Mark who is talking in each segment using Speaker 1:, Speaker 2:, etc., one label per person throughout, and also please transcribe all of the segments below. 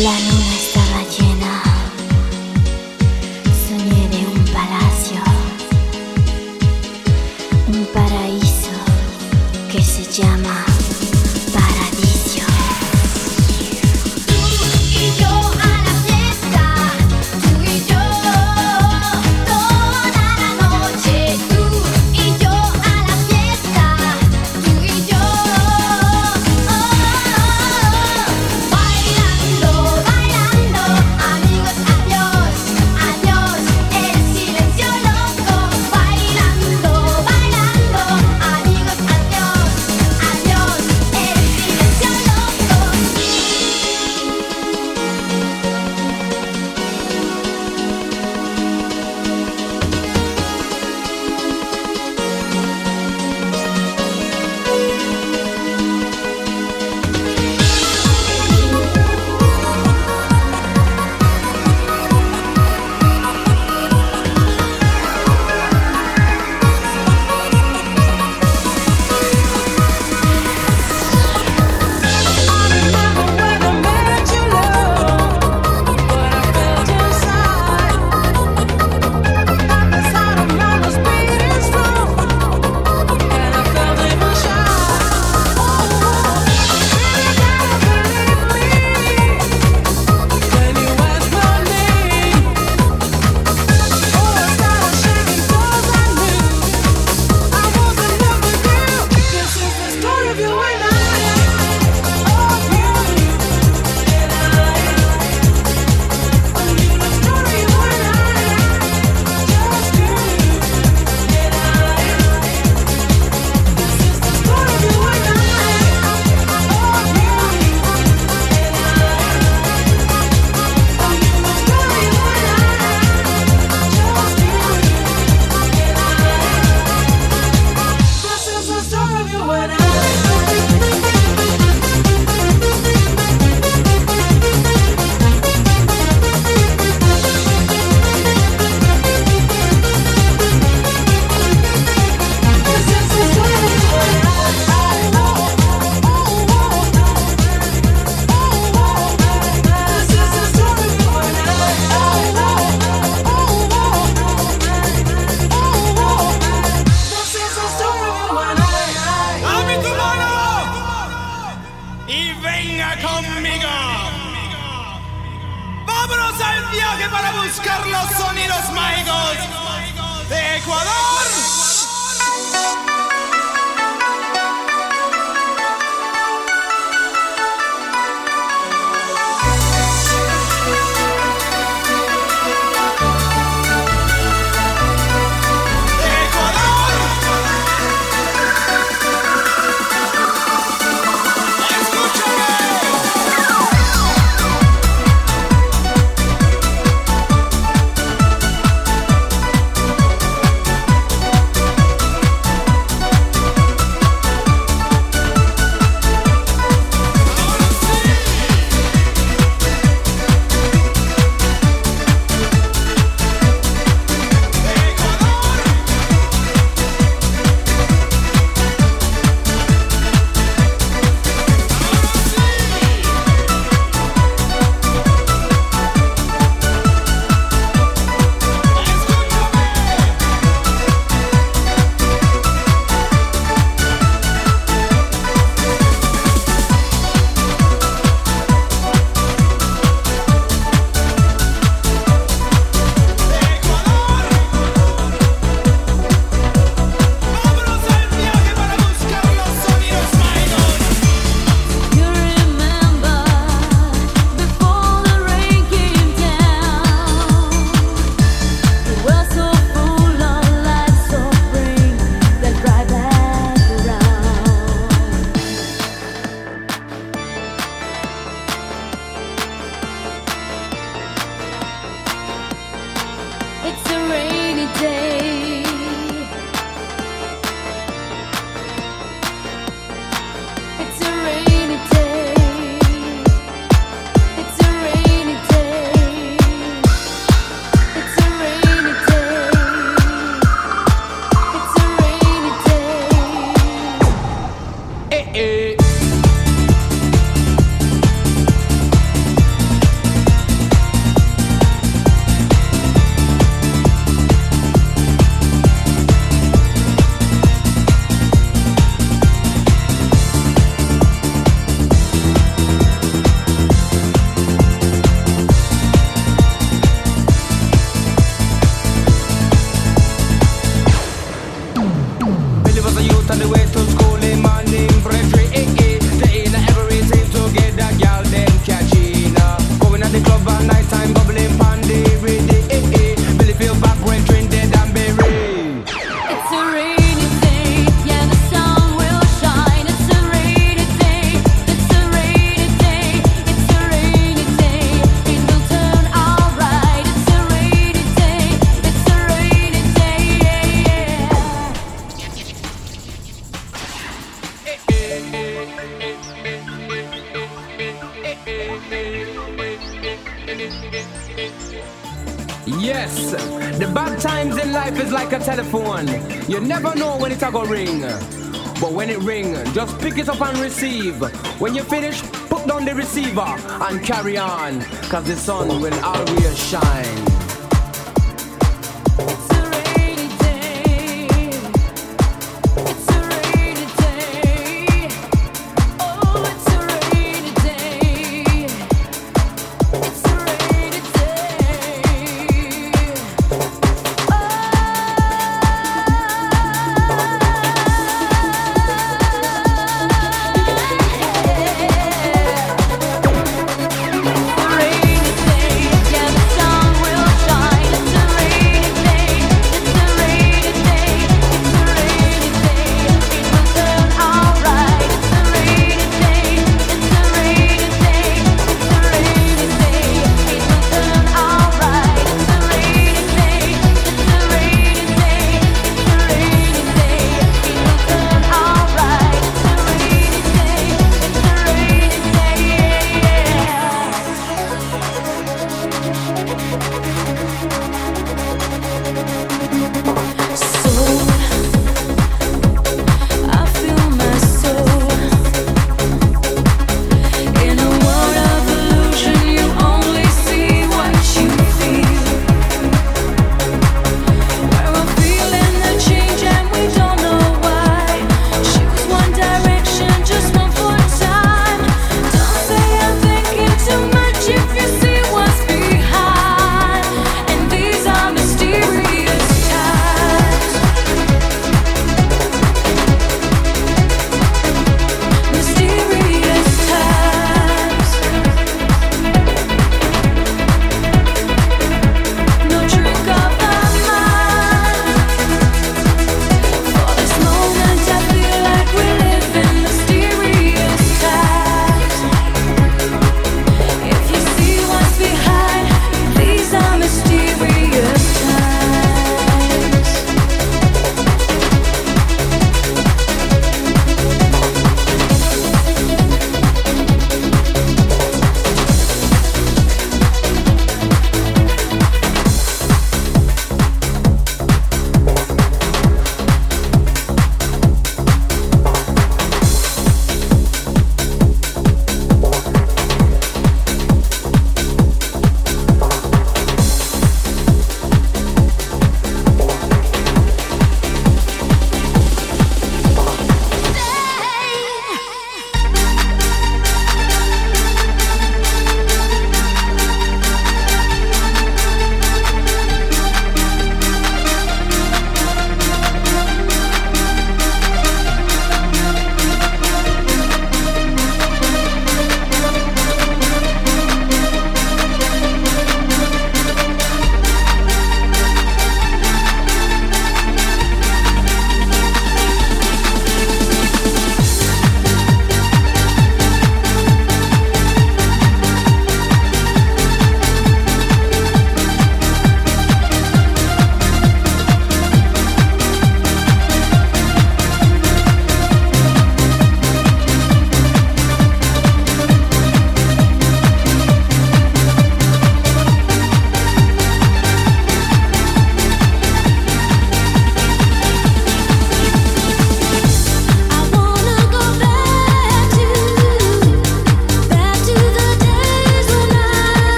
Speaker 1: plano.
Speaker 2: Just pick it up and receive. When you finish, put down the receiver and carry on. Cause the sun will always shine.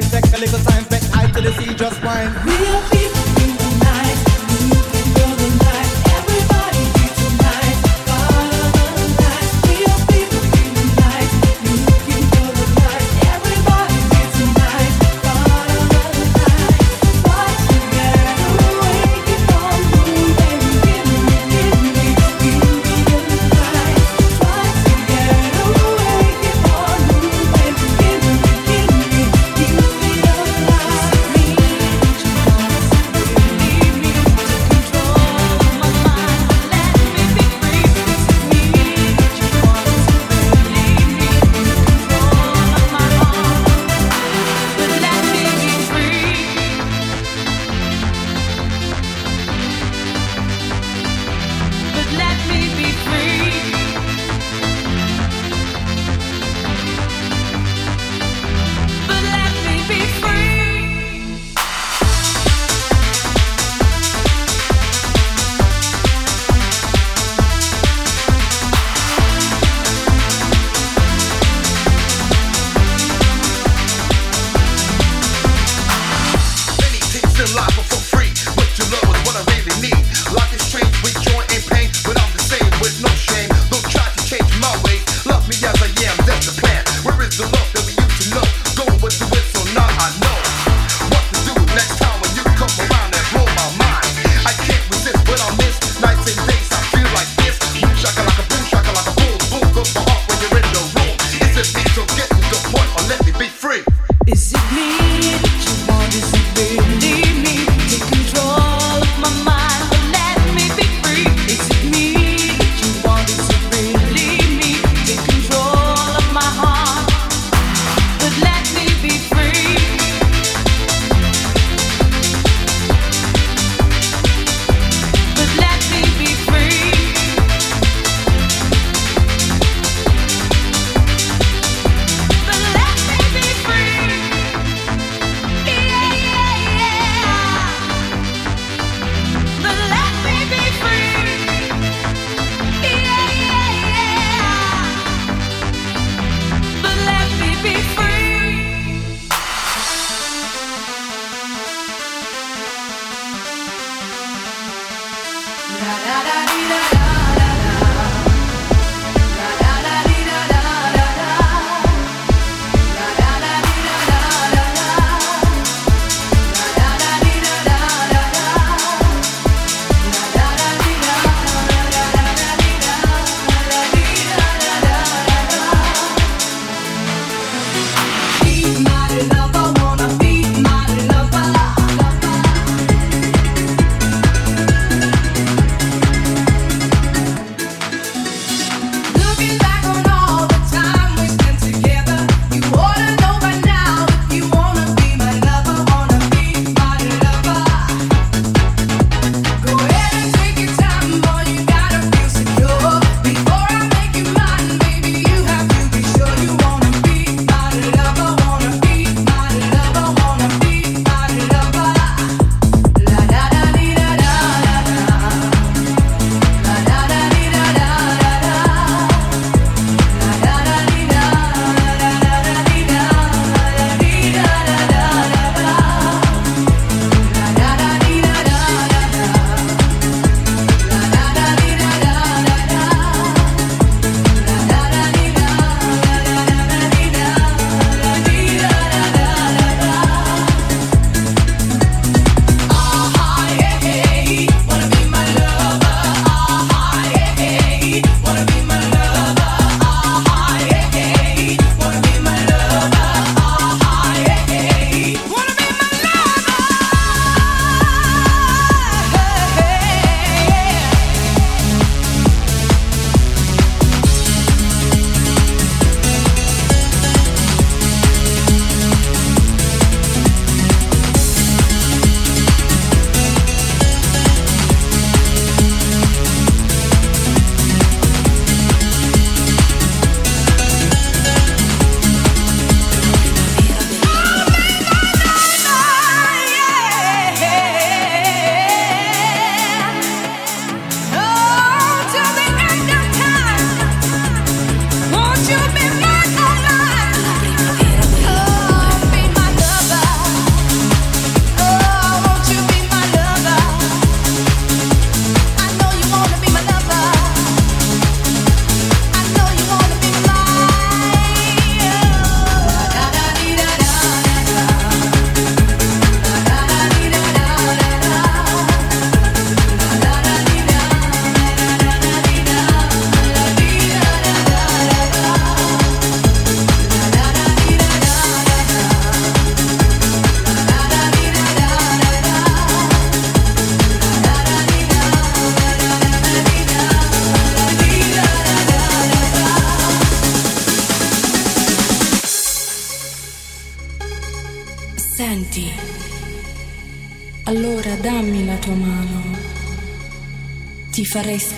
Speaker 2: them take a little time, back high to the sea, just wine. Real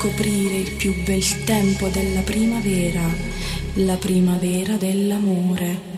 Speaker 3: scoprire il più bel tempo della primavera, la primavera dell'amore.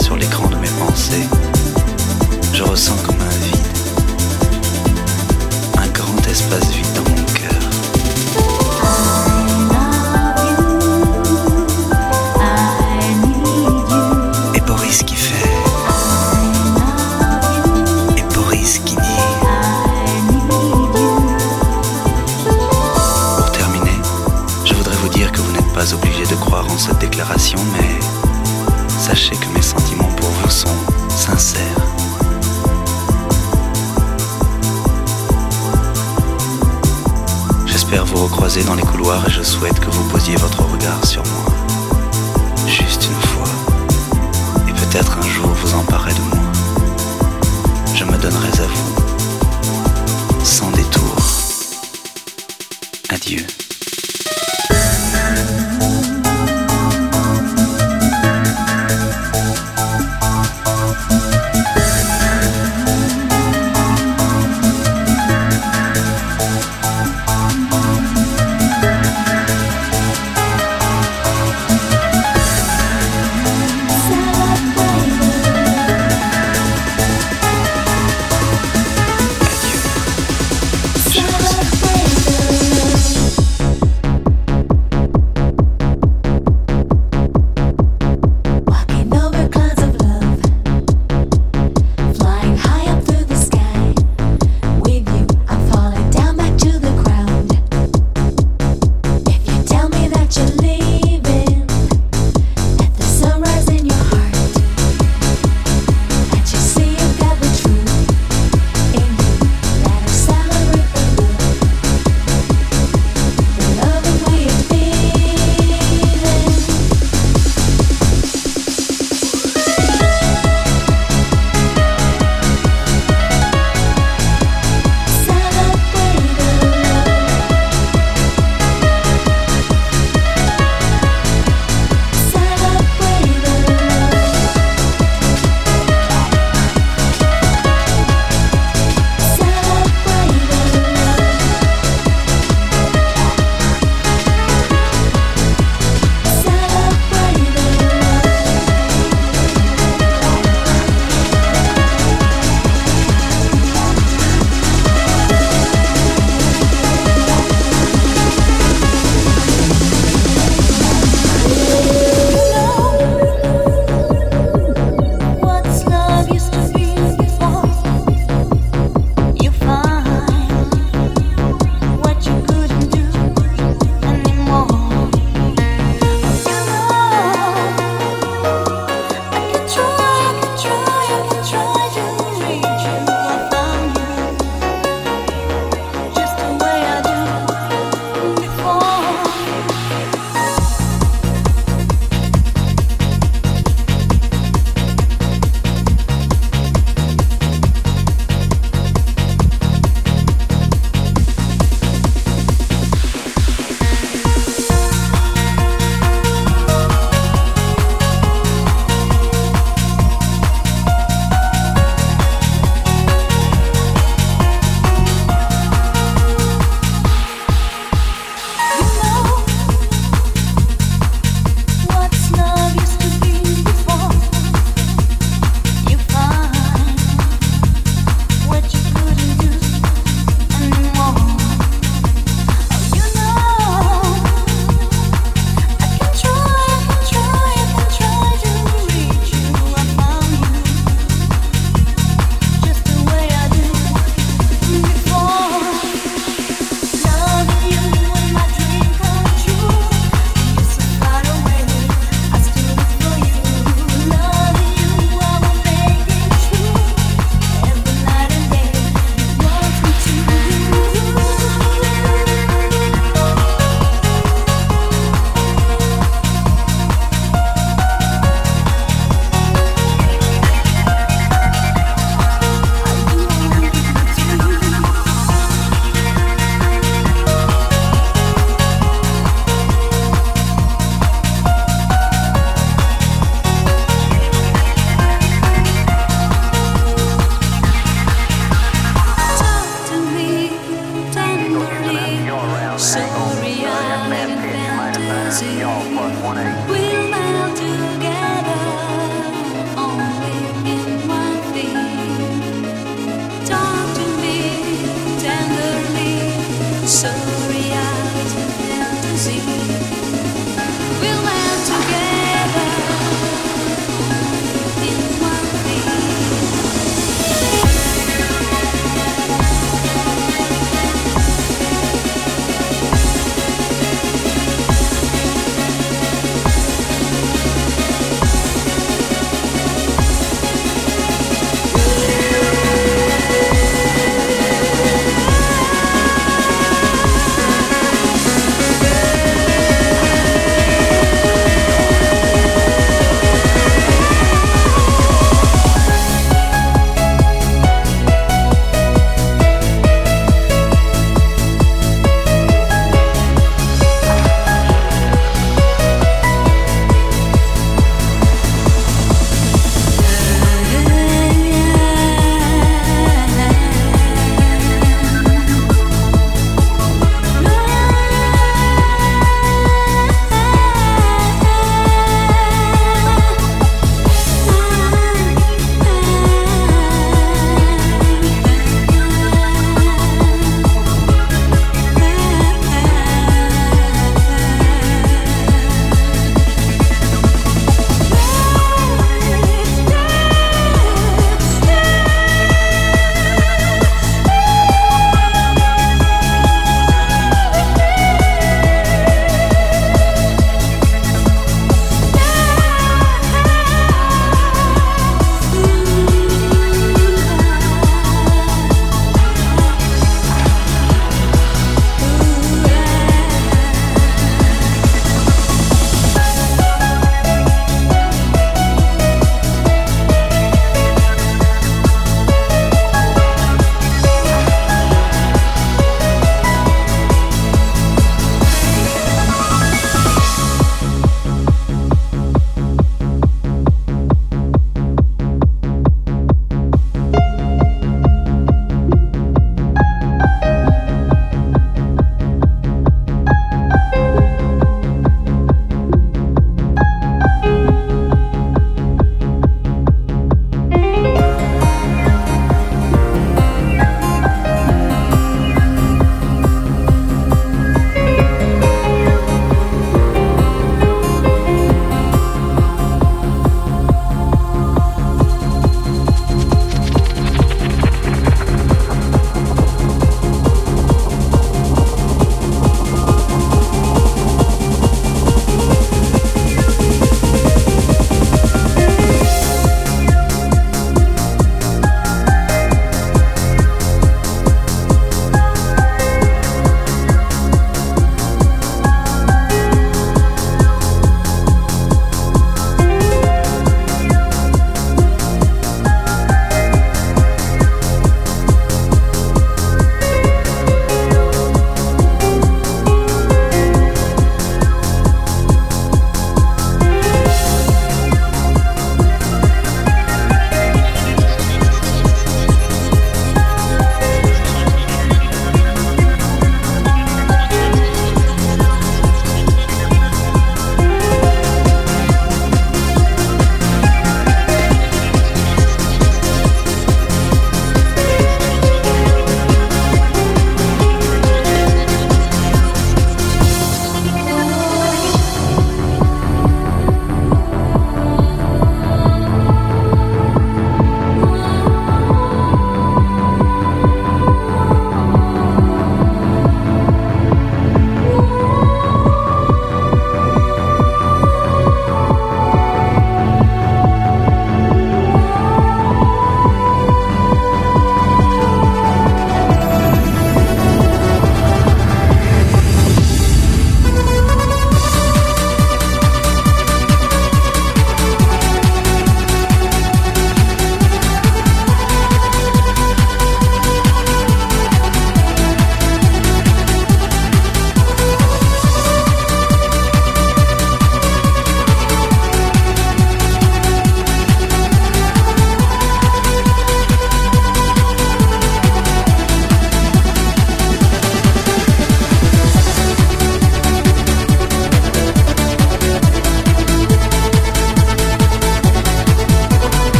Speaker 4: sur l'écran de mes pensées. Je ressens comme sachez que mes sentiments pour vous sont sincères. J'espère vous recroiser dans les couloirs et je souhaite que vous posiez votre regard sur moi. Juste une fois. Et peut-être un jour vous emparer de moi.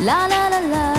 Speaker 3: la la la la.